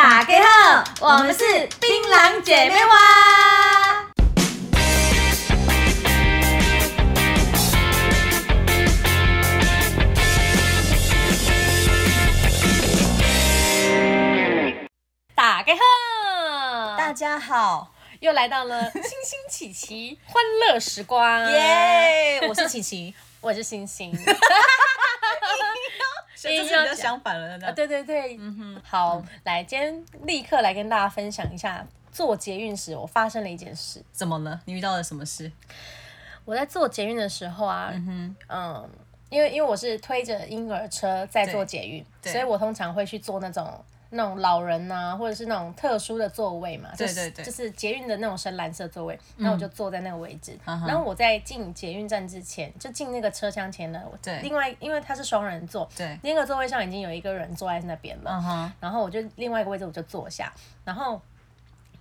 大家好，我们是槟榔姐妹花。大家好，大家好，又来到了星星琪琪欢乐时光。耶！我是琪琪，我是星星。所以就比较相反了，啊，对对对，嗯哼，好，嗯、来，今天立刻来跟大家分享一下做捷运时我发生了一件事。怎么了？你遇到了什么事？我在做捷运的时候啊，嗯哼，嗯，因为因为我是推着婴儿车在做捷运，所以我通常会去坐那种。那种老人呐、啊，或者是那种特殊的座位嘛，对对对，就是捷运的那种深蓝色座位，那、嗯、我就坐在那个位置。嗯、然后我在进捷运站之前，就进那个车厢前呢，对，另外因为它是双人座，对，那个座位上已经有一个人坐在那边了。嗯、然后我就另外一个位置我就坐下，然后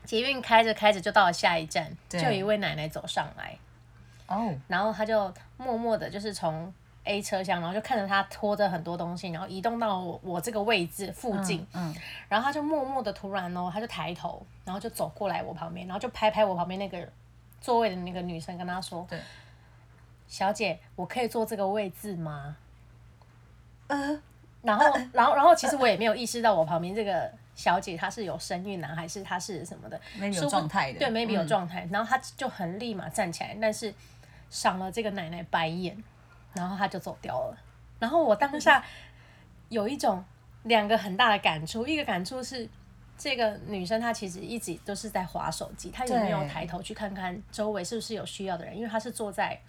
捷运开着开着就到了下一站，就有一位奶奶走上来，哦，然后他就默默的，就是从。A 车厢，然后就看着他拖着很多东西，然后移动到我我这个位置附近，嗯，嗯，然后他就默默的突然哦，他就抬头，然后就走过来我旁边，然后就拍拍我旁边那个座位的那个女生，跟她说：“对，小姐，我可以坐这个位置吗？”呃，然后，然后，然后，其实我也没有意识到我旁边这个小姐她是有生孕男，还是她是什么的，maybe 有状态的，对，maybe 有状态，嗯，然后她就很立马站起来，但是赏了这个奶奶白眼。然后他就走掉了，然后我当下有一种两个很大的感触，一个感触是这个女生她其实一直都是在划手机，她有没有抬头去看看周围是不是有需要的人？因为她是坐在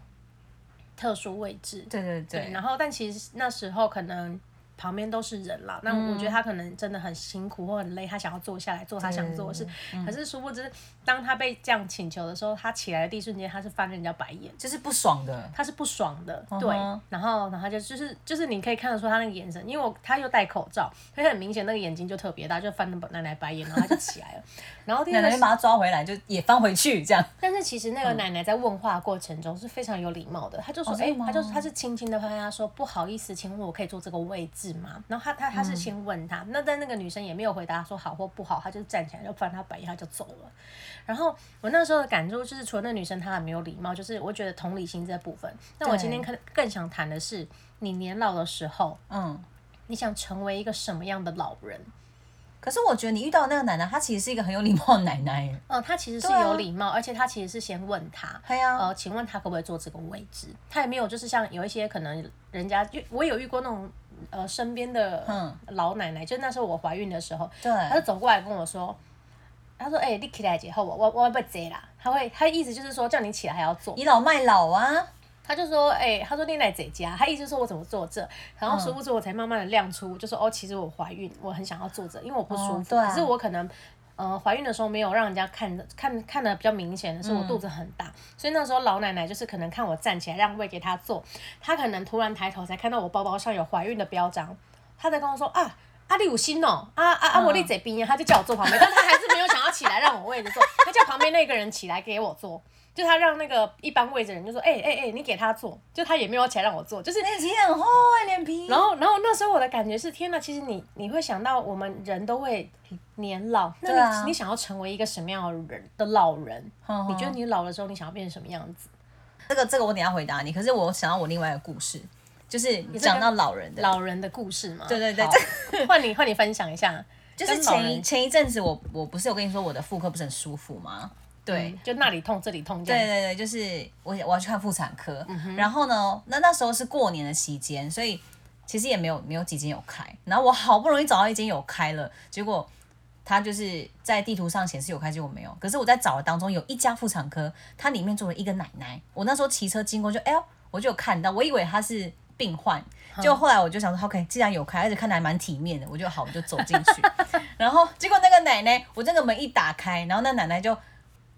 特殊位置，对对对，对。然后但其实那时候可能。旁边都是人啦，那我觉得他可能真的很辛苦或很累，他想要坐下来做他想做的事。可是殊不知，当他被这样请求的时候，他起来的第一瞬间，他是翻人家白眼，就是不爽的。他是不爽的，对。然后，然后他就就是就是你可以看得出他那个眼神，因为我他又戴口罩，所以很明显那个眼睛就特别大，就翻那奶奶白眼，然后他就起来了。然后奶奶就把他抓回来，就也翻回去这样。但是其实那个奶奶在问话过程中是非常有礼貌的，他就说：“哎，他就他是轻轻的拍他说，不好意思，请问我可以坐这个位置吗？”然后他他。他是先问他，那但那个女生也没有回答说好或不好，他就站起来就翻他白眼，他就走了。然后我那时候的感受就是，除了那女生她很没有礼貌，就是我觉得同理心这部分。那我今天更更想谈的是，你年老的时候，嗯，你想成为一个什么样的老人？可是我觉得你遇到那个奶奶，她其实是一个很有礼貌的奶奶。嗯，她其实是有礼貌，而且她其实是先问他，呃，请问她可不可以坐这个位置？她也没有就是像有一些可能人家，就我有遇过那种。呃，身边的老奶奶，嗯、就那时候我怀孕的时候，对，她就走过来跟我说，她说：“哎、欸，你起来之后，我我我要被贼啦。”她会，她意思就是说叫你起来还要坐，倚老卖老啊。她就说：“哎、欸，她说你奶在家。”她意思说我怎么坐这，然后殊不知我才慢慢的亮出，就说：“哦，其实我怀孕，我很想要坐着，因为我不舒服。哦啊、可是我可能。”呃，怀孕的时候没有让人家看的看看的比较明显的是我肚子很大，嗯、所以那时候老奶奶就是可能看我站起来让位给她坐，她可能突然抬头才看到我包包上有怀孕的标章，她在跟我说啊，阿里有心哦，啊啊啊我在这边，她就叫我坐旁边，但她还是没有想要起来让我位置坐，她叫旁边那个人起来给我坐。就他让那个一般位置的人就说，哎哎哎，你给他坐，就他也没有起来让我坐，就是脸皮很厚哎，脸皮。然后然后那时候我的感觉是，天哪，其实你你会想到我们人都会年老，那你、啊、你想要成为一个什么样的人的老人？呵呵你觉得你老了之后你想要变成什么样子？这个这个我等下回答你。可是我想到我另外一个故事，就是你讲到老人的老人的故事嘛。对对对，换你换你分享一下，就是前一前一阵子我我不是有跟你说我的妇科不是很舒服吗？对、嗯，就那里痛，这里痛。对对对，就是我我要去看妇产科，嗯、然后呢，那那时候是过年的期间，所以其实也没有没有几间有开。然后我好不容易找到一间有开了，结果他就是在地图上显示有开，结果没有。可是我在找的当中有一家妇产科，它里面住了一个奶奶。我那时候骑车经过就，就哎呦，我就有看到，我以为她是病患，结果后来我就想说，OK，既然有开，而且看起来蛮体面的，我就好，我就走进去。然后结果那个奶奶，我这个门一打开，然后那奶奶就。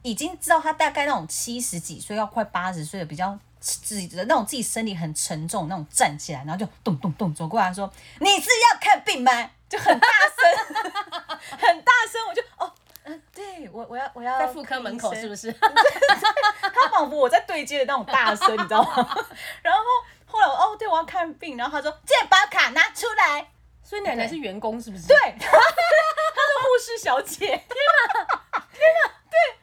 已经知道他大概那种七十几岁，要快八十岁的，比较自己的那种自己身体很沉重那种站起来，然后就咚咚咚走过来说：“你是要看病吗？”就很大声，很大声，我就哦，嗯，对我我要我要在妇科门口是不是？他仿佛我在对接的那种大声，你知道吗？然后后来我哦，对我要看病，然后他说：“健保卡拿出来。”所以奶奶是员工是不是？对，她是护士小姐，天哪，天哪，对，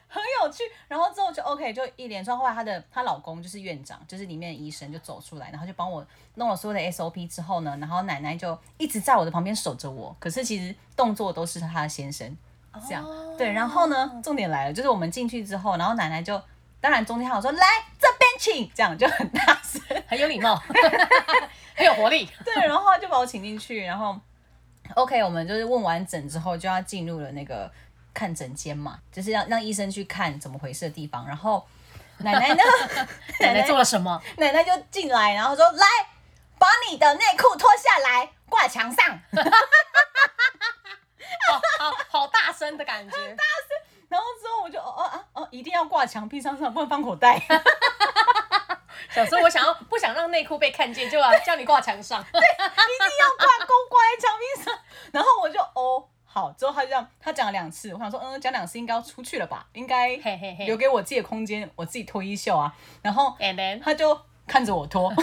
很有趣。然后之后就 OK，就一连串。后来她的她老公就是院长，就是里面的医生就走出来，然后就帮我弄了所有的 SOP 之后呢，然后奶奶就一直在我的旁边守着我。可是其实动作都是她的先生这样。Oh. 对，然后呢，重点来了，就是我们进去之后，然后奶奶就当然中间还有说来这边请，这样就很大声，很有礼貌，很有活力。对，然后就把我请进去，然后。OK，我们就是问完诊之后就要进入了那个看诊间嘛，就是让让医生去看怎么回事的地方。然后奶奶呢？奶奶做了什么？奶奶就进来，然后说：“来，把你的内裤脱下来，挂墙上。”好好好大声的感觉，大声。然后之后我就哦哦啊哦，一定要挂墙壁上上，不能放口袋。小时候我想要不想让内裤被看见，就要叫你挂墙上。对，一定要挂钩挂在墙壁上。然后我就哦好，之后他就这样，他讲了两次，我想说嗯，讲两次应该要出去了吧，应该留给我自己的空间，我自己脱衣袖啊。然后他就看着我脱。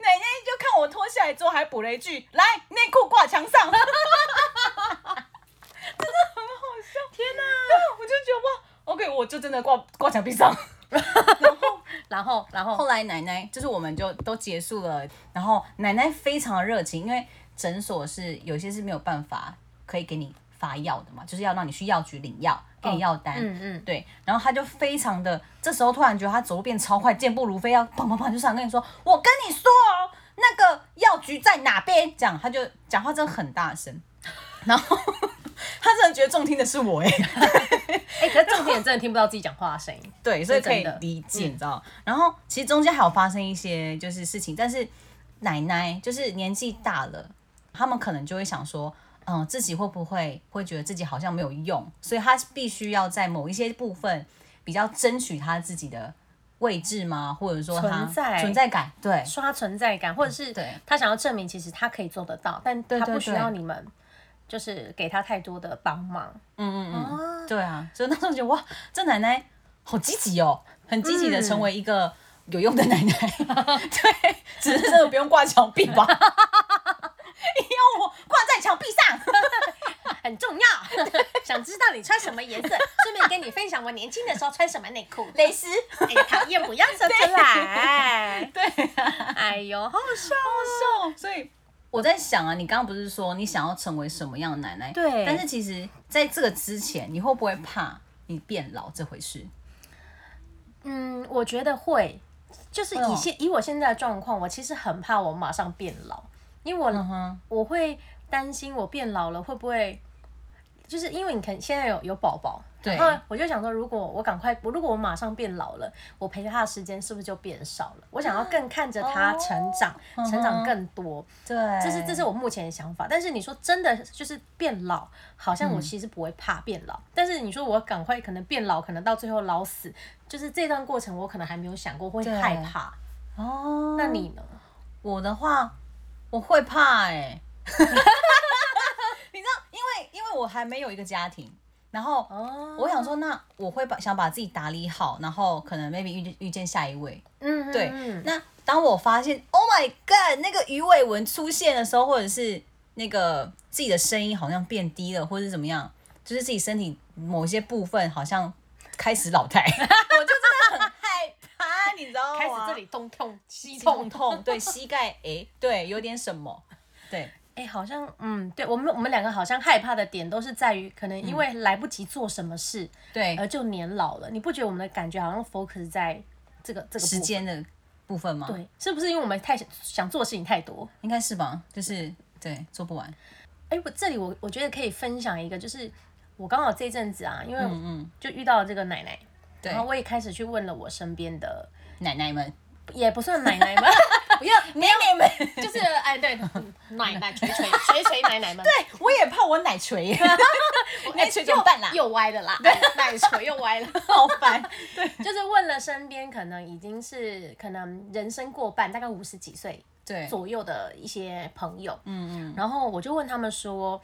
奶奶就看我脱下来之后，还补了一句：“来，内裤挂墙上。”真的很好笑，天哪！我就觉得哇。OK，我就真的挂挂墙壁上，然后，然后，然后，后来奶奶就是我们就都结束了，然后奶奶非常的热情，因为诊所是有些是没有办法可以给你发药的嘛，就是要让你去药局领药，给你药单，哦、嗯嗯，对，然后他就非常的，这时候突然觉得他走路变超快，健步如飞，要砰砰砰就上跟你说，我跟你说哦，那个药局在哪边？这样他就讲话真的很大声，然后。他真的觉得重听的是我哎，哎，可是重听人真的听不到自己讲话的声音，对，所以可以理解，你知道。然后其实中间还有发生一些就是事情，但是奶奶就是年纪大了，他们可能就会想说，嗯，自己会不会会觉得自己好像没有用，所以他必须要在某一些部分比较争取他自己的位置吗？或者说存在。存在感，对，刷存在感，或者是对。他想要证明其实他可以做得到，但他不需要你们。就是给他太多的帮忙，嗯嗯嗯，对啊，所以那时候觉得哇，这奶奶好积极哦，很积极的成为一个有用的奶奶，对，只是真的不用挂墙壁吧，要我挂在墙壁上，很重要。想知道你穿什么颜色，顺便跟你分享我年轻的时候穿什么内裤，蕾丝，哎呀，讨厌，不要说出来，对，哎呦，好好笑，好好笑，所以。我在想啊，你刚刚不是说你想要成为什么样的奶奶？对。但是其实在这个之前，你会不会怕你变老这回事？嗯，我觉得会。就是以现、哦、以我现在的状况，我其实很怕我马上变老，因为我、嗯、我会担心我变老了会不会，就是因为你看现在有有宝宝。对，然后我就想说，如果我赶快，我如果我马上变老了，我陪着他的时间是不是就变少了？我想要更看着他成长，哦、成长更多。对，这是这是我目前的想法。但是你说真的就是变老，好像我其实不会怕变老。嗯、但是你说我赶快可能变老，可能到最后老死，就是这段过程我可能还没有想过会害怕。哦，那你呢？我的话，我会怕哎、欸，你知道，因为因为我还没有一个家庭。然后我想说，那我会把想把自己打理好，然后可能 maybe 遇见遇见下一位。嗯，对。那当我发现 Oh my God，那个鱼尾纹出现的时候，或者是那个自己的声音好像变低了，或者是怎么样，就是自己身体某些部分好像开始老态，你知道吗？开始这里痛痛膝痛痛，对，膝盖哎，对，有点什么，对。哎、欸，好像嗯，对我们我们两个好像害怕的点都是在于，可能因为来不及做什么事，嗯、对，而就年老了。你不觉得我们的感觉好像 focus 在这个这个时间的部分吗？对，是不是因为我们太想想做的事情太多？应该是吧，就是对做不完。哎、欸，我这里我我觉得可以分享一个，就是我刚好这阵子啊，因为嗯就遇到了这个奶奶，对，然后我也开始去问了我身边的奶奶们。也不算奶奶们，不要奶奶们，就是哎对，奶奶锤锤锤锤奶奶们。对，我也怕我奶锤，奶锤怎么办啦？又歪的啦，奶锤又歪了，好烦。对，就是问了身边可能已经是可能人生过半，大概五十几岁对左右的一些朋友，嗯嗯，然后我就问他们说。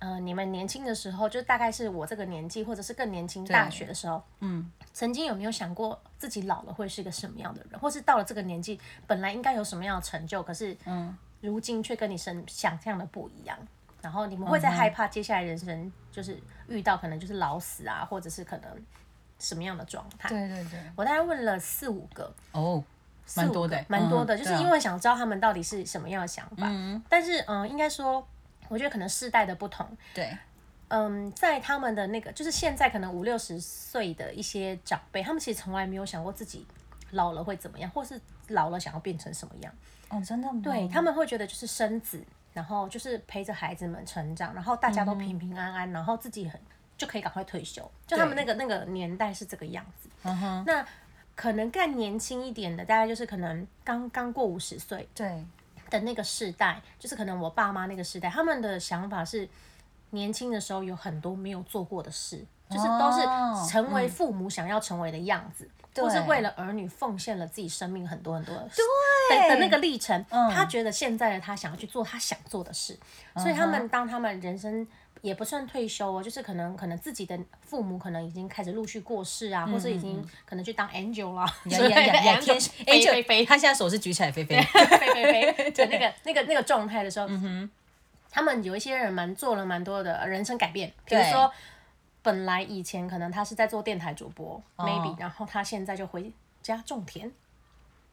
呃，你们年轻的时候，就大概是我这个年纪，或者是更年轻，大学的时候，嗯，曾经有没有想过自己老了会是一个什么样的人，或是到了这个年纪，本来应该有什么样的成就，可是，嗯，如今却跟你生想象的不一样？然后你们会在害怕接下来人生就是遇到可能就是老死啊，或者是可能什么样的状态？对对对，我大概问了四五个哦，蛮多的，蛮多的，就是因为想知道他们到底是什么样的想法。嗯，但是嗯，应该说，我觉得可能世代的不同，对，嗯，在他们的那个就是现在可能五六十岁的一些长辈，他们其实从来没有想过自己老了会怎么样，或是老了想要变成什么样。哦，真的吗？对，他们会觉得就是生子。然后就是陪着孩子们成长，然后大家都平平安安，嗯、然后自己很就可以赶快退休。就他们那个那个年代是这个样子。嗯、那可能更年轻一点的，大概就是可能刚刚过五十岁对的那个世代，就是可能我爸妈那个世代，他们的想法是年轻的时候有很多没有做过的事，就是都是成为父母想要成为的样子。嗯或是为了儿女奉献了自己生命很多很多的，对。的那个历程，嗯、他觉得现在的他想要去做他想做的事，嗯、所以他们当他们人生也不算退休哦，就是可能可能自己的父母可能已经开始陆续过世啊，嗯、或是已经可能去当 angel 了，天使 飞飞飞，他现在手是举起来飞飞飞飞飞，对那个那个那个状态的时候，嗯、哼他们有一些人蛮做了蛮多的人生改变，比如说。本来以前可能他是在做电台主播，maybe，然后他现在就回家种田，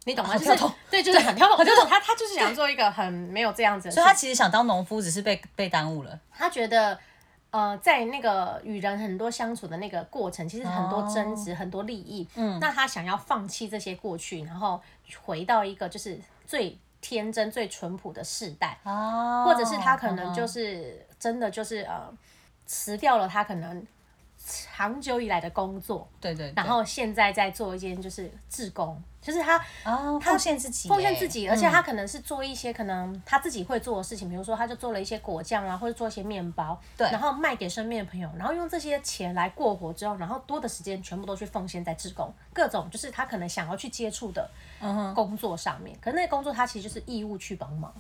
你懂吗？就是对，就是很跳动，就是他他就是想做一个很没有这样子，所以他其实想当农夫，只是被被耽误了。他觉得呃，在那个与人很多相处的那个过程，其实很多争执，很多利益，嗯，那他想要放弃这些过去，然后回到一个就是最天真、最淳朴的世代，哦，或者是他可能就是真的就是呃辞掉了他可能。长久以来的工作，对对，然后现在在做一件就是志工，就是他哦，奉献自己，奉献自己，而且他可能是做一些可能他自己会做的事情，比如说他就做了一些果酱啊，或者做一些面包，对，然后卖给身边的朋友，然后用这些钱来过活之后，然后多的时间全部都去奉献在志工，各种就是他可能想要去接触的工作上面，可是那个工作他其实就是义务去帮忙，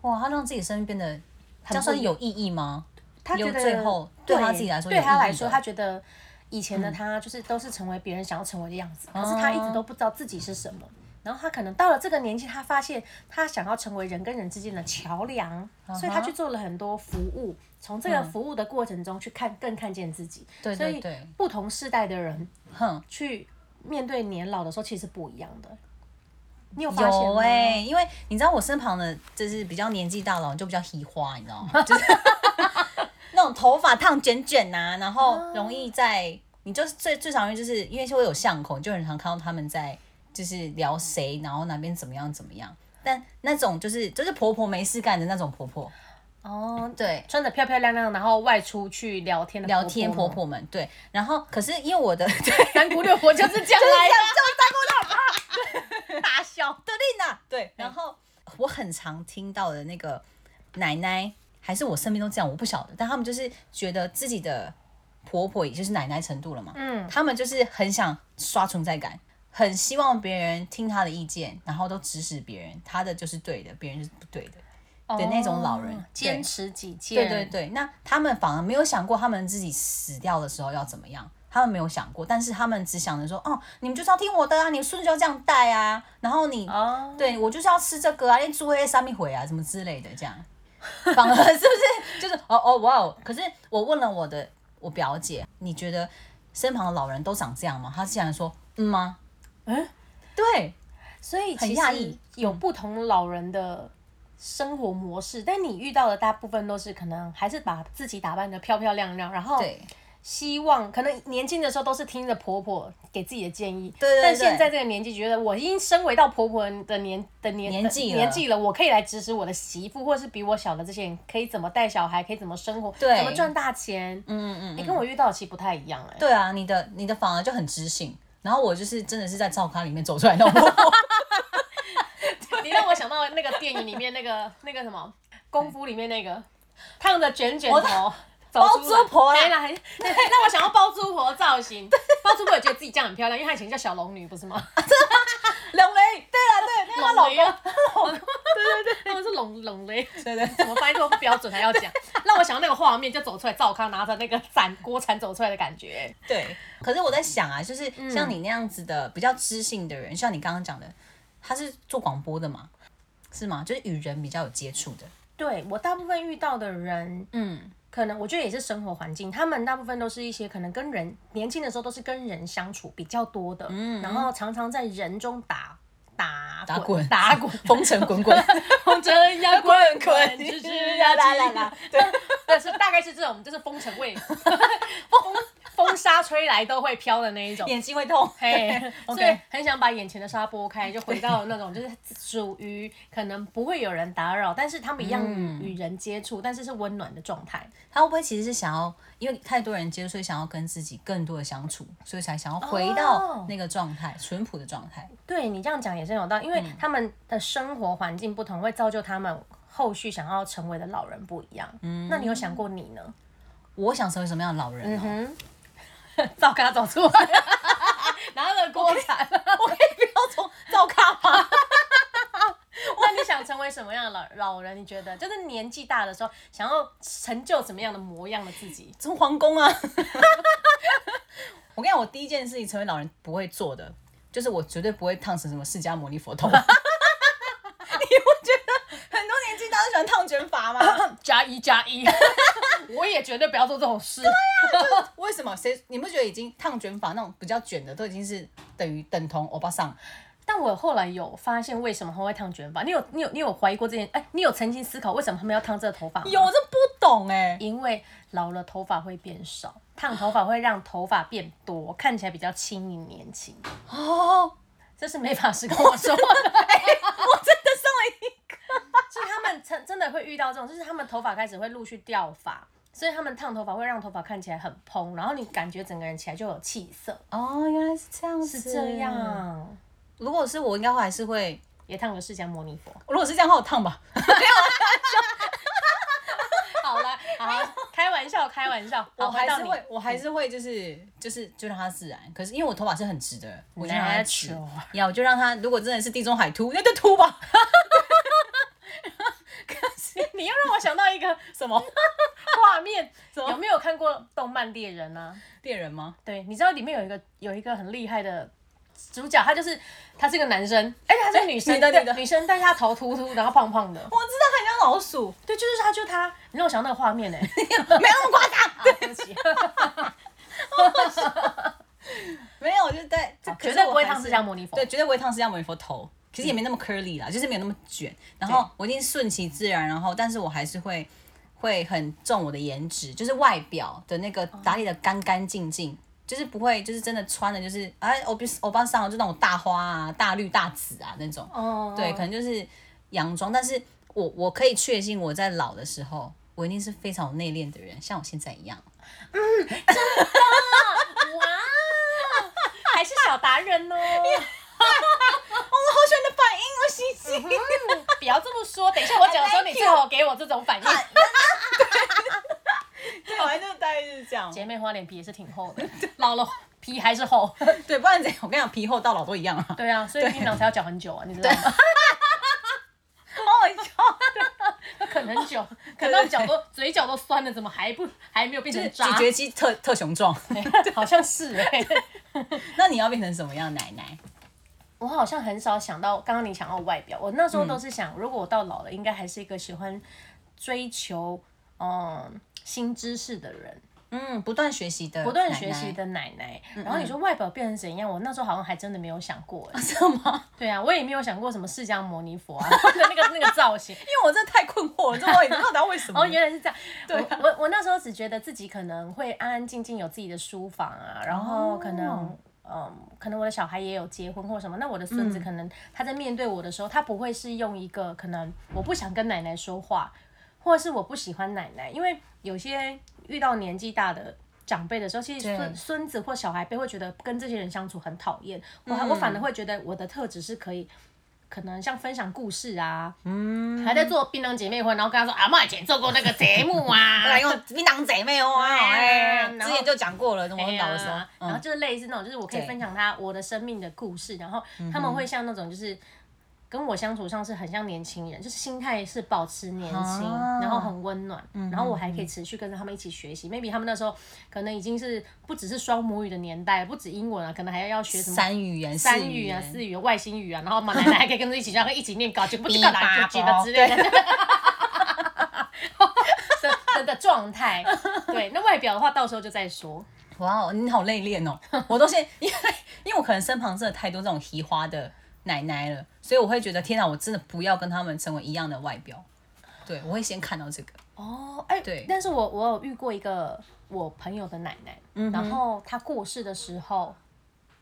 哇，他让自己生命变得这样算有意义吗？他觉得最后对他自己来说，对他来说，他觉得以前的他就是都是成为别人想要成为的样子，可是他一直都不知道自己是什么。然后他可能到了这个年纪，他发现他想要成为人跟人之间的桥梁，所以他去做了很多服务，从这个服务的过程中去看更看见自己。对对对，不同世代的人，哼，去面对年老的时候，其实不一样的。你有发现吗？哎，因为你知道我身旁的，就是比较年纪大了，就比较喜花，你知道吗？就是。那种头发烫卷卷呐，然后容易在，哦、你就是最最常用，就是因为会有巷口，就很常看到他们在就是聊谁，然后哪边怎么样怎么样。但那种就是就是婆婆没事干的那种婆婆。哦，对，穿的漂漂亮亮，然后外出去聊天的婆婆聊天婆婆们，对。然后可是因为我的 三姑六婆就是这样来的，就是三姑六婆大笑的丽娜，对。然后我很常听到的那个奶奶。还是我身边都这样，我不晓得，但他们就是觉得自己的婆婆也就是奶奶程度了嘛，嗯，他们就是很想刷存在感，很希望别人听他的意见，然后都指使别人，他的就是对的，别人就是不对的，哦、的那种老人坚持己见，对对对，那他们反而没有想过他们自己死掉的时候要怎么样，他们没有想过，但是他们只想着说，哦，你们就是要听我的啊，你孙子就要这样带啊，然后你，哦，对我就是要吃这个啊，连猪黑三米回啊，什么之类的这样。反而是不是就是哦哦哇哦？可是我问了我的我表姐，你觉得身旁的老人都长这样吗？她竟然说嗯吗？嗯，对，所以其实有不同老人的生活模式，嗯、但你遇到的大部分都是可能还是把自己打扮得漂漂亮亮，然后对。希望可能年轻的时候都是听着婆婆给自己的建议，对对对，但现在这个年纪，觉得我已经升为到婆婆的年的年年纪年纪了，我可以来指使我的媳妇，或者是比我小的这些人，可以怎么带小孩，可以怎么生活，怎么赚大钱。嗯嗯嗯，你跟我遇到的其实不太一样哎、欸。对啊，你的你的反而就很知性，然后我就是真的是在照咖里面走出来那种婆婆。你让我想到那个电影里面那个那个什么功夫里面那个烫着卷卷头。包租婆啦，对，那我想要包租婆造型。包租婆也觉得自己这样很漂亮，因为她以前叫小龙女，不是吗？龙雷，对啊，对，那个老公，对对对，他们是龙龙雷，对对，怎么发音都不标准还要讲，让我想到那个画面，就走出来，赵康拿着那个伞锅铲走出来的感觉。对，可是我在想啊，就是像你那样子的比较知性的人，像你刚刚讲的，他是做广播的嘛，是吗？就是与人比较有接触的。对，我大部分遇到的人，嗯，可能我觉得也是生活环境，他们大部分都是一些可能跟人年轻的时候都是跟人相处比较多的，嗯，然后常常在人中打打打滚打滚，滚风尘滚滚，风尘呀滚滚，吱吱呀啦啦啦，对，但是大概是这种，就是风尘味，风。风沙吹来都会飘的那一种，眼睛会痛，嘿. 所以很想把眼前的沙拨开，就回到那种就是属于可能不会有人打扰，但是他们一样与人接触，嗯、但是是温暖的状态。他会不会其实是想要，因为太多人接触，所以想要跟自己更多的相处，所以才想要回到那个状态，淳朴、哦、的状态。对你这样讲也是有道理，因为他们的生活环境不同，会造就他们后续想要成为的老人不一样。嗯，那你有想过你呢？我想成为什么样的老人呢？嗯 灶咖走出来，拿了锅铲，我可以不要从照咖吗？那你想成为什么样的老老人？你觉得就是年纪大的时候，想要成就什么样的模样的自己？从皇宫啊！我跟你讲，我第一件事情成为老人不会做的，就是我绝对不会烫成什么释迦牟尼佛头。你不觉得很多年纪大都喜欢烫卷发吗？加 一加一。我也绝对不要做这种事。对呀、啊，为什么？谁？你不觉得已经烫卷发那种比较卷的都已经是等于等同欧巴桑？但我后来有发现，为什么他会烫卷发？你有你有你有怀疑过这件？哎、欸，你有曾经思考为什么他们要烫这个头发？有，我这不懂哎、欸。因为老了头发会变少，烫头发会让头发变多，看起来比较轻盈年轻。哦，这是美发师跟我说的。欸、我课，所以他们真真的会遇到这种，就是他们头发开始会陆续掉发。所以他们烫头发会让头发看起来很蓬，然后你感觉整个人起来就有气色。哦，原来是这样子。是这样。如果是我，应该还是会也烫个释迦牟尼佛。如果是这样的话，我烫吧。好了，好，开玩笑，开玩笑。我还是会，我还是会，就是就是就让它自然。可是因为我头发是很直的，我就让它直。要我就让它，如果真的是地中海秃，那就秃吧。你又让我想到一个什么？画面有没有看过动漫猎人呢？猎人吗？对，你知道里面有一个有一个很厉害的主角，他就是他是个男生，而且，他是女生，对的女生，但是他头秃秃，然后胖胖的。我知道，很像老鼠。对，就是他，就他。你让我想到那个画面呢，没有那么夸张。对不起。没有，就在绝对不会烫释迦牟尼佛。对，绝对不会烫释迦牟尼佛头。其实也没那么 curly 啦，就是没有那么卷。然后我一定顺其自然，然后但是我还是会。会很重我的颜值，就是外表的那个打理的干干净净，就是不会就是真的穿的，就是哎，欧比欧巴桑就那种大花啊、大绿大紫啊那种。哦。对，可能就是洋装，但是我我可以确信我在老的时候，我一定是非常有内敛的人，像我现在一样。嗯，真的哇，还是小达人哦。我好喜欢你的反应哦，西西。不要这么说，等一下我讲的时候，你最好给我这种反应。对，我还是大概就是这样。姐妹花脸皮也是挺厚的，老了皮还是厚。对，不然怎样？我跟你讲，皮厚到老都一样啊。对啊，所以平常才要嚼很久啊，你知道吗？好好笑，要啃很久，啃到脚都嘴角都酸了，怎么还不还没有变成咀嚼肌特特雄壮？好像是哎。那你要变成什么样奶奶？我好像很少想到刚刚你想到外表，我那时候都是想，如果我到老了，应该还是一个喜欢追求嗯新知识的人，嗯，不断学习的不断学习的奶奶。然后你说外表变成怎样，我那时候好像还真的没有想过，是吗？对啊，我也没有想过什么释迦牟尼佛啊，那个那个造型，因为我真的太困惑了，这我也不知道为什么。哦，原来是这样。对，我我那时候只觉得自己可能会安安静静有自己的书房啊，然后可能。嗯，可能我的小孩也有结婚或什么，那我的孙子可能他在面对我的时候，嗯、他不会是用一个可能我不想跟奶奶说话，或者是我不喜欢奶奶，因为有些遇到年纪大的长辈的时候，其实孙孙子或小孩辈会觉得跟这些人相处很讨厌，我、嗯、我反而会觉得我的特质是可以。可能像分享故事啊，嗯，还在做槟榔姐妹会，然后跟他说阿妈以前做过那个节目啊，来用槟榔姐妹花，哎，之前就讲过了，怎么搞的时候，然后就是类似那种，就是我可以分享他我的生命的故事，然后他们会像那种就是。跟我相处上是很像年轻人，就是心态是保持年轻，啊、然后很温暖，嗯、然后我还可以持续跟着他们一起学习。嗯、maybe 他们那时候可能已经是不只是双母语的年代，不止英文啊，可能还要要学什么三语言、三语啊、四语言、外星语啊，然后嘛奶奶还可以跟着一起，然后一起念稿，就不知道哪个几个之类 的。的状态。对，那外表的话，到时候就再说。哇，你好内敛哦！我都先因为因为我可能身旁真的太多这种奇花的奶奶了，所以我会觉得天哪，我真的不要跟他们成为一样的外表。对，我会先看到这个。哦，哎，对。但是我我有遇过一个我朋友的奶奶，嗯、然后她过世的时候，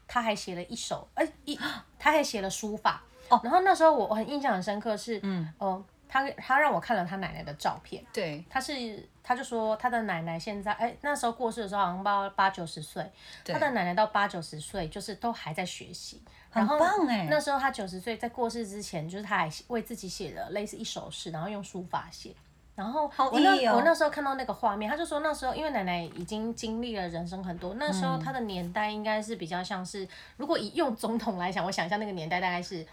她还写了一首，哎，一，她还写了书法。哦，然后那时候我我很印象很深刻是，嗯，哦、呃，他他让我看了她奶奶的照片，对，她是他就说他的奶奶现在，哎，那时候过世的时候好像八八九十岁，他的奶奶到八九十岁就是都还在学习，很棒哎。那时候他九十岁在过世之前，就是他还为自己写了类似一首诗，然后用书法写。然后我那、哦、我那时候看到那个画面，他就说那时候因为奶奶已经经历了人生很多，那时候他的年代应该是比较像是，如果以用总统来讲，我想一下那个年代大概是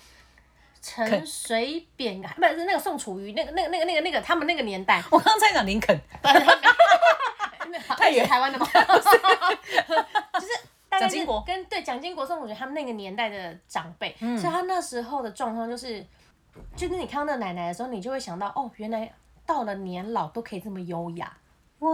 陈水扁，不是那个宋楚瑜，那个那个那个那个那个他们那个年代。我刚才讲林肯，太远台湾的吗？就是蒋经国跟对蒋经国、是我觉得他们那个年代的长辈，嗯、所以他那时候的状况就是，就是你看到那个奶奶的时候，你就会想到哦，原来。到了年老都可以这么优雅，哇！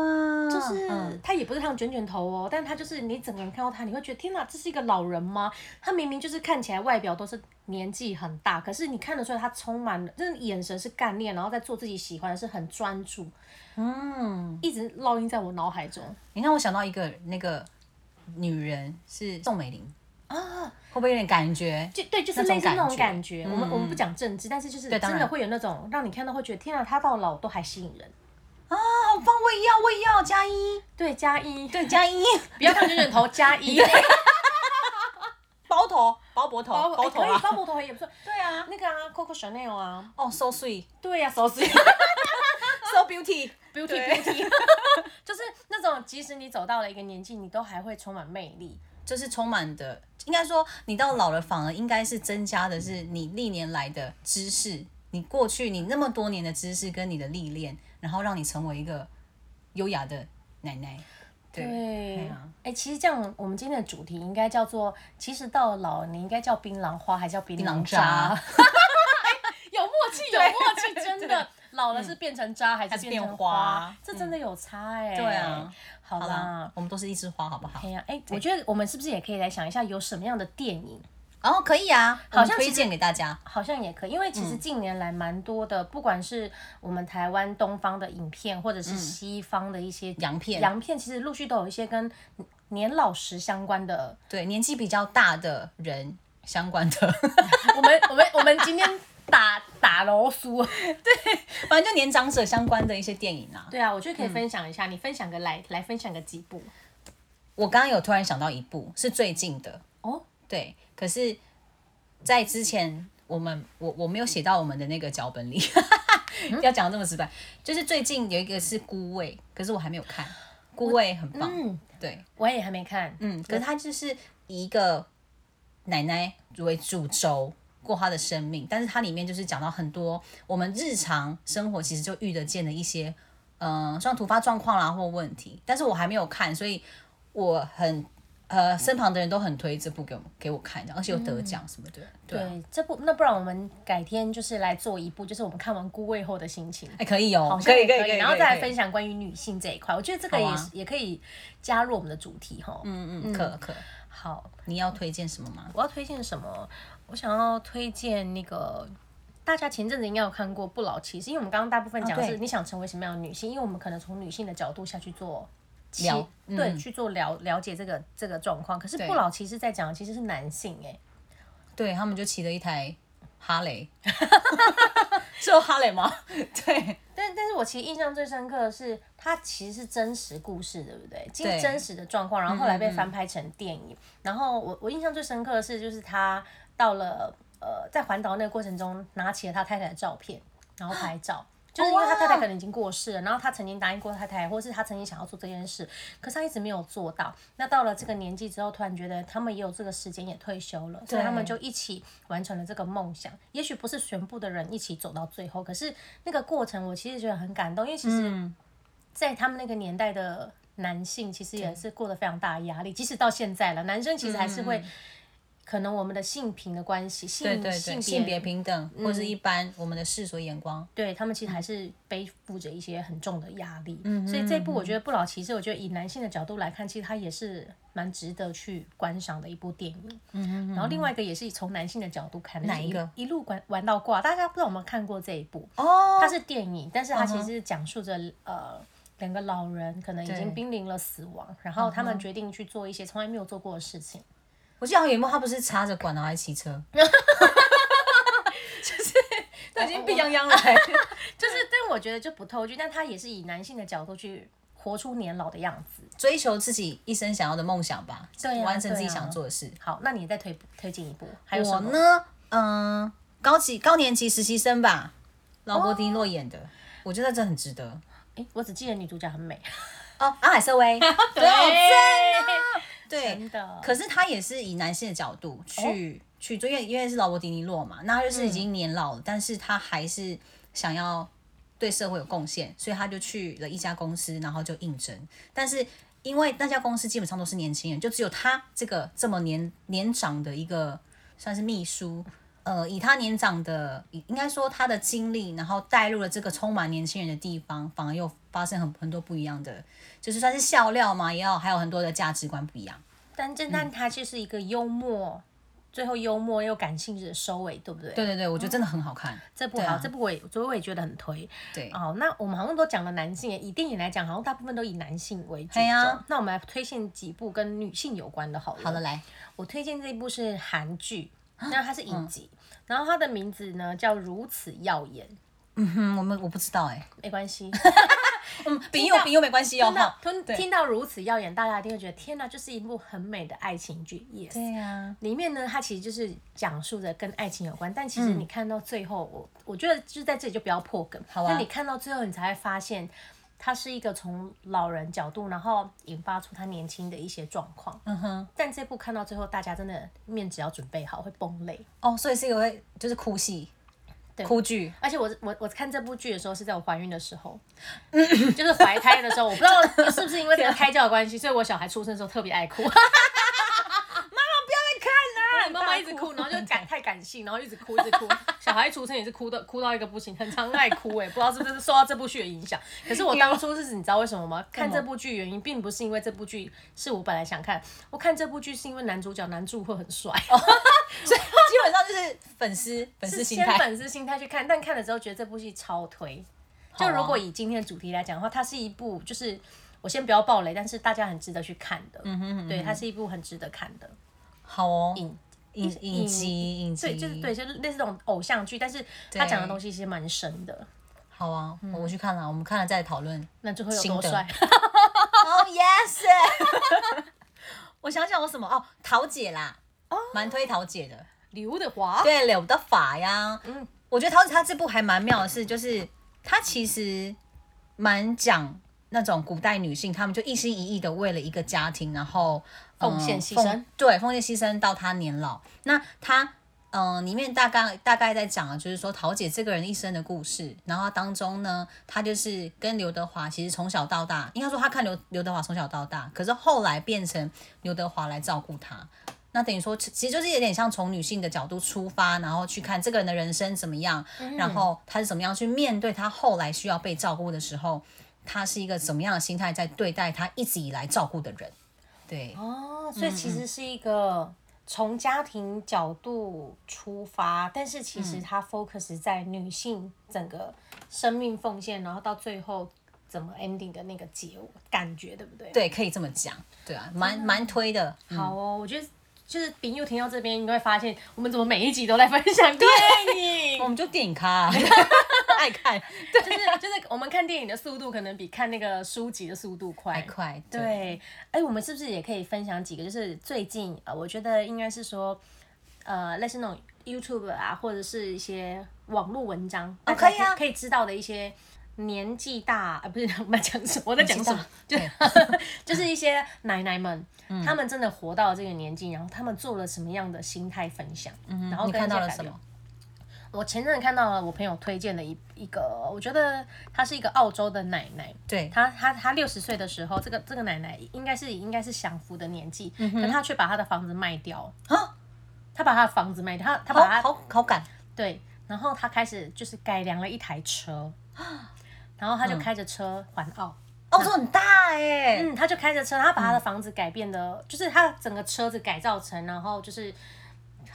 就是他也不是烫卷卷头哦，但他就是你整个人看到他，你会觉得天哪，这是一个老人吗？他明明就是看起来外表都是年纪很大，可是你看得出来他充满了，就是眼神是干练，然后在做自己喜欢的，是很专注，嗯，一直烙印在我脑海中。你让我想到一个那个女人是宋美龄。啊，会不会有点感觉？就对，就是类似那种感觉。我们我们不讲政治，但是就是真的会有那种让你看到会觉得天啊，她到老都还吸引人。啊！好棒，我也要，我也要加一，对，加一，对，加一，不要看卷卷头，加一，包头，包脖头，包头啊，包脖头也不错。对啊，那个啊，Coco Chanel 啊，哦，so sweet，对呀，so sweet，so 那种即使你走到了一个年纪，你都还会充满魅力。就是充满的，应该说你到老了反而应该是增加的是你历年来的知识，你过去你那么多年的知识跟你的历练，然后让你成为一个优雅的奶奶。对，哎、啊欸，其实这样我们今天的主题应该叫做，其实到了老了你应该叫槟榔花，还叫槟榔渣？有默契，有默契，真的。老了是变成渣还是变成花？这真的有差哎。对啊。好啦，我们都是一枝花，好不好？哎呀，哎，我觉得我们是不是也可以来想一下，有什么样的电影？哦，可以啊，好像推荐给大家，好像也可以，因为其实近年来蛮多的，不管是我们台湾东方的影片，或者是西方的一些洋片，洋片其实陆续都有一些跟年老时相关的，对，年纪比较大的人相关的。我们我们我们今天。打打老鼠，对，反正就年长者相关的一些电影啊。对啊，我觉得可以分享一下，嗯、你分享个来来分享个几部。我刚刚有突然想到一部是最近的。哦，对，可是，在之前我们我我没有写到我们的那个脚本里，嗯、要讲这么直白，就是最近有一个是孤味，可是我还没有看，孤味很棒，嗯，对，我也还没看，嗯，可是它就是以一个奶奶为主轴。过他的生命，但是它里面就是讲到很多我们日常生活其实就遇得见的一些，嗯、呃，像突发状况啦或问题。但是我还没有看，所以我很呃身旁的人都很推这部给我给我看，而且有得奖什么的。嗯、对，对，这部那不然我们改天就是来做一部，就是我们看完《孤味》后的心情。哎，可以哦，可以可以可以，然后再来分享关于女性这一块。我觉得这个也、啊、也可以加入我们的主题哈。嗯嗯，可可。好，你要推荐什么吗？我要推荐什么？我想要推荐那个，大家前阵子应该有看过《不老骑士》，因为我们刚刚大部分讲的是你想成为什么样的女性，因为我们可能从女性的角度下去做了，对，去做了了解这个这个状况。可是《不老骑士》在讲的其实是男性，哎，对他们就骑了一台哈雷，是哈雷吗？对，我其实印象最深刻的是，它其实是真实故事，对不对？经真实的状况，然后后来被翻拍成电影。然后我我印象最深刻的是，就是他。到了呃，在环岛那个过程中，拿起了他太太的照片，然后拍照，就是因为他太太可能已经过世了，然后他曾经答应过太太，或是他曾经想要做这件事，可是他一直没有做到。那到了这个年纪之后，突然觉得他们也有这个时间，也退休了，所以他们就一起完成了这个梦想。也许不是全部的人一起走到最后，可是那个过程我其实觉得很感动，因为其实，在他们那个年代的男性，其实也是过得非常大的压力，即使到现在了，男生其实还是会。可能我们的性平的关系，性性别性别平等，或是一般我们的世俗眼光，对他们其实还是背负着一些很重的压力。嗯，所以这部我觉得《不老骑士》，我觉得以男性的角度来看，其实它也是蛮值得去观赏的一部电影。嗯，然后另外一个也是从男性的角度看，哪一个？一路玩玩到挂，大家不知道有没有看过这一部？哦，它是电影，但是它其实是讲述着呃两个老人可能已经濒临了死亡，然后他们决定去做一些从来没有做过的事情。我记得有一幕，他不是插着管然后还骑车，就是都已经病殃殃了，就是，但我觉得就不透剧，但他也是以男性的角度去活出年老的样子，追求自己一生想要的梦想吧，对，完成自己想做的事。好，那你再推推进一步，还有什么？我呢？嗯，高级高年级实习生吧，劳勃迪诺演的，我觉得这很值得。哎，我只记得女主角很美哦，阿海瑟薇，对。的。可是他也是以男性的角度去、哦、去做，因为因为是劳勃迪尼洛嘛，那他就是已经年老了，嗯、但是他还是想要对社会有贡献，所以他就去了一家公司，然后就应征。但是因为那家公司基本上都是年轻人，就只有他这个这么年年长的一个算是秘书，呃，以他年长的，应该说他的经历，然后带入了这个充满年轻人的地方，反而又发生很很多不一样的。就是算是笑料嘛，也要还有很多的价值观不一样。但侦探他就是一个幽默，嗯、最后幽默又感性的收尾，对不对？对对对，我觉得真的很好看。嗯、这部好，啊、这部我也，所以我也觉得很推。对，哦，那我们好像都讲了男性，以电影来讲，好像大部分都以男性为主。对啊。那我们来推荐几部跟女性有关的，好了。好的，来，我推荐这一部是韩剧，那它是影集，嗯、然后它的名字呢叫《如此耀眼》。嗯哼，我们我不知道哎，没关系。嗯，比又比又没关系哦。听听到如此耀眼，大家一定会觉得天哪，就是一部很美的爱情剧。Yes，对呀。里面呢，它其实就是讲述着跟爱情有关，但其实你看到最后，我我觉得就是在这里就不要破梗。好啊。那你看到最后，你才会发现，它是一个从老人角度，然后引发出他年轻的一些状况。嗯哼。但这部看到最后，大家真的面子要准备好，会崩泪。哦，所以是一个会就是哭戏。对哭剧，而且我我我看这部剧的时候是在我怀孕的时候，就是怀胎的时候，我不知道是不是因为这个胎教的关系，所以我小孩出生的时候特别爱哭。妈妈不要再看了，妈妈一直哭，然后就感 太感性，然后一直哭一直哭。小孩出生也是哭的，哭到一个不行，很常爱哭哎，不知道是不是受到这部剧的影响。可是我当初是你知道为什么吗？看这部剧原因并不是因为这部剧是我本来想看，我看这部剧是因为男主角男主会很帅。所以基本上就是粉丝粉丝心态，先粉丝心态去看，但看了之后觉得这部戏超推。就如果以今天的主题来讲的话，它是一部就是我先不要爆雷，但是大家很值得去看的。嗯哼嗯哼，对，它是一部很值得看的。好哦，影影影集影集，对，就是对，就是类似这种偶像剧，但是他讲的东西其实蛮深的。好啊，我去看了，我们看了再讨论。那最后有多帅？Oh yes！我想想我什么哦，桃姐啦。哦，蛮推桃姐的，刘德华，对，刘德华呀。嗯，我觉得桃子她这部还蛮妙的是，就是她其实蛮讲那种古代女性，她们就一心一意的为了一个家庭，然后奉献牺牲，对，奉献牺牲到她年老。那她嗯、呃，里面大概大概在讲的就是说桃姐这个人一生的故事，然后当中呢，她就是跟刘德华其实从小到大，应该说她看刘刘德华从小到大，可是后来变成刘德华来照顾她。那等于说，其实就是有点像从女性的角度出发，然后去看这个人的人生怎么样，嗯、然后他是怎么样去面对他后来需要被照顾的时候，他是一个怎么样的心态在对待他一直以来照顾的人。对哦，所以其实是一个从家庭角度出发，嗯、但是其实他 focus 在女性整个生命奉献，然后到最后怎么 ending 的那个结果感觉，对不对？对，可以这么讲。对啊，蛮蛮推的。嗯、好哦，我觉得。就是饼又听到这边，你会发现我们怎么每一集都在分享电影？我们就电影咖、啊，爱看。对，就是就是我们看电影的速度可能比看那个书籍的速度快。快。对。哎，我们是不是也可以分享几个？就是最近呃，我觉得应该是说，呃，类似那种 YouTube 啊，或者是一些网络文章，哦，可以啊，可以知道的一些。年纪大啊，不是 我们讲什么？我在讲什么？就 就是一些奶奶们，他们真的活到了这个年纪，然后他们做了什么样的心态分享？然后你看到了什么？我前阵子看到了我朋友推荐的一一个，我觉得她是一个澳洲的奶奶。对，她她她六十岁的时候，这个这个奶奶应该是应该是享福的年纪，可她却把她的房子卖掉啊？他把她的房子卖掉，她她把她好好赶，对，然后她开始就是改良了一台车，然后她就开着车环澳。嗯澳洲很大哎，嗯，他就开着车，他把他的房子改变的，嗯、就是他整个车子改造成，然后就是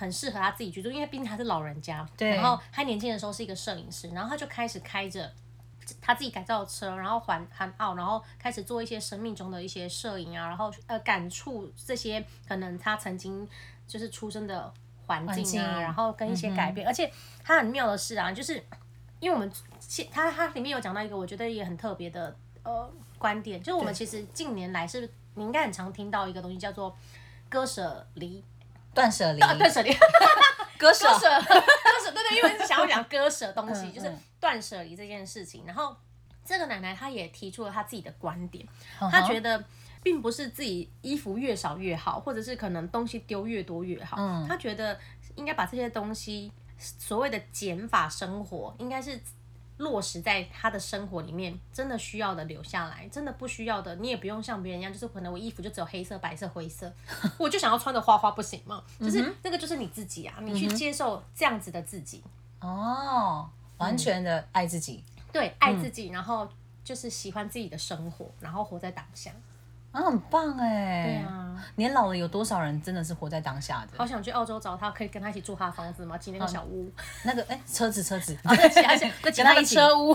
很适合他自己居住，因为毕竟他是老人家。对。然后他年轻的时候是一个摄影师，然后他就开始开着他自己改造的车，然后环环澳，然后开始做一些生命中的一些摄影啊，然后呃感触这些可能他曾经就是出生的环境啊，境然后跟一些改变。嗯、而且他很妙的是啊，就是因为我们他他里面有讲到一个我觉得也很特别的呃。观点就是我们其实近年来是，你应该很常听到一个东西叫做割舍离、断舍离、断舍离、割舍、割舍、割舍，对对，因为是想要讲割舍东西，就是断舍离这件事情。然后这个奶奶她也提出了她自己的观点，她觉得并不是自己衣服越少越好，或者是可能东西丢越多越好。她觉得应该把这些东西所谓的减法生活，应该是。落实在他的生活里面，真的需要的留下来，真的不需要的，你也不用像别人一样，就是可能我衣服就只有黑色、白色、灰色，我就想要穿的花花不行吗？就是那个就是你自己啊，你去接受这样子的自己。哦，完全的爱自己，对，爱自己，然后就是喜欢自己的生活，然后活在当下。啊，很棒哎！对啊，年老了有多少人真的是活在当下的？好想去澳洲找他，可以跟他一起住他的房子吗？挤那个小屋，那个哎，车子车子，而且而且跟他一起车屋。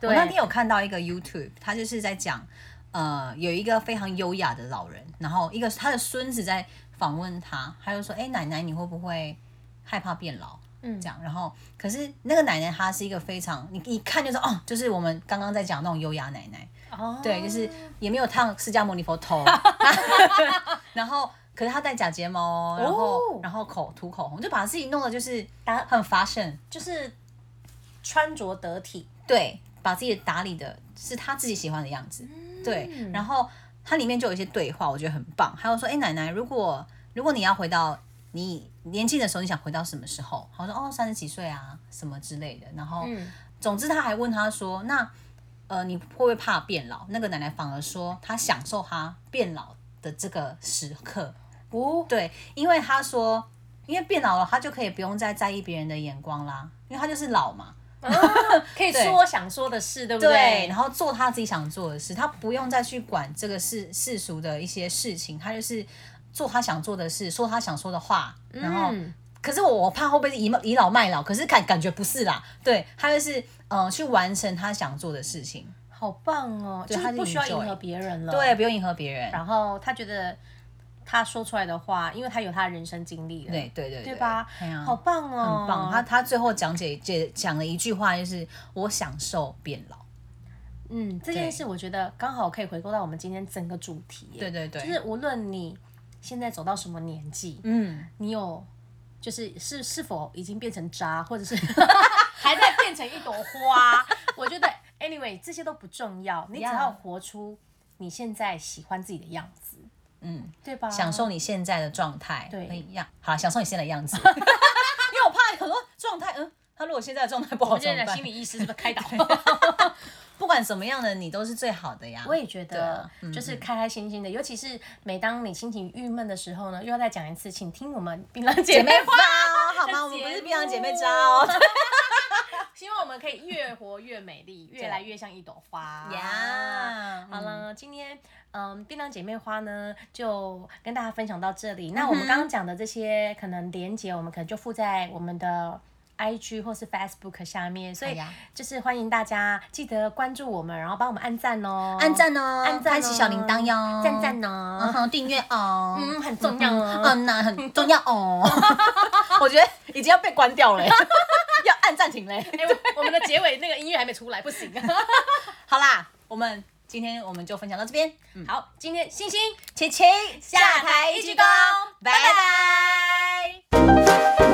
我那天有看到一个 YouTube，他就是在讲，呃，有一个非常优雅的老人，然后一个他的孙子在访问他，他就说：“哎，奶奶，你会不会害怕变老？”嗯，这样，然后可是那个奶奶她是一个非常，你一看就是哦，就是我们刚刚在讲那种优雅奶奶。哦，对，就是也没有烫释迦牟尼佛头，然后可是他戴假睫毛，然后、哦、然后口涂口红，就把自己弄的就是很 fashion，就是穿着得体，对，把自己打理的是他自己喜欢的样子，嗯、对，然后它里面就有一些对话，我觉得很棒，还有说，哎，奶奶，如果如果你要回到你年轻的时候，你想回到什么时候？好像说哦，三十几岁啊，什么之类的，然后、嗯、总之他还问他说，那。呃，你会不会怕变老？那个奶奶反而说，她享受她变老的这个时刻。哦，对，因为她说，因为变老了，她就可以不用再在意别人的眼光啦，因为她就是老嘛，哦、可以说想说的事，对，不对？对，然后做她自己想做的事，她不用再去管这个世世俗的一些事情，她就是做她想做的事，说她想说的话，然后。嗯可是我我怕会不会倚倚老卖老，可是感感觉不是啦，对，他就是嗯、呃、去完成他想做的事情，好棒哦，对就是不需要迎合别人了，对，不用迎合别人。然后他觉得他说出来的话，因为他有他的人生经历了，对对对，对吧？好棒哦，很棒。他他最后讲解解讲了一句话，就是我享受变老。嗯，这件事我觉得刚好可以回归到我们今天整个主题，对对对，就是无论你现在走到什么年纪，嗯，你有。就是是是否已经变成渣，或者是 还在变成一朵花？我觉得，anyway，这些都不重要，你只要活出你现在喜欢自己的样子，嗯，对吧？享受你现在的状态，对，一样。好，享受你现在的样子，因为我怕很多状态，嗯，他如果现在的状态不好，现在心理医师是不是开导？不管什么样的你都是最好的呀。我也觉得，就是开开心心的，尤其是每当你心情郁闷的时候呢，又要再讲一次，请听我们槟榔姐妹花哦，好吗？我们不是槟榔姐妹渣哦。希望我们可以越活越美丽，越来越像一朵花呀。好了，今天嗯，槟榔姐妹花呢，就跟大家分享到这里。那我们刚刚讲的这些可能连接，我们可能就附在我们的。I G 或是 Facebook 下面，所以就是欢迎大家记得关注我们，然后帮我们按赞哦，按赞哦，按赞，开启小铃铛哟，赞赞哦，订阅哦，嗯，很重要哦，嗯，那很重要哦，我觉得已经要被关掉了，要按暂停嘞，我们的结尾那个音乐还没出来，不行，好啦，我们今天我们就分享到这边，好，今天星星、琪琪下台一鞠躬，拜拜。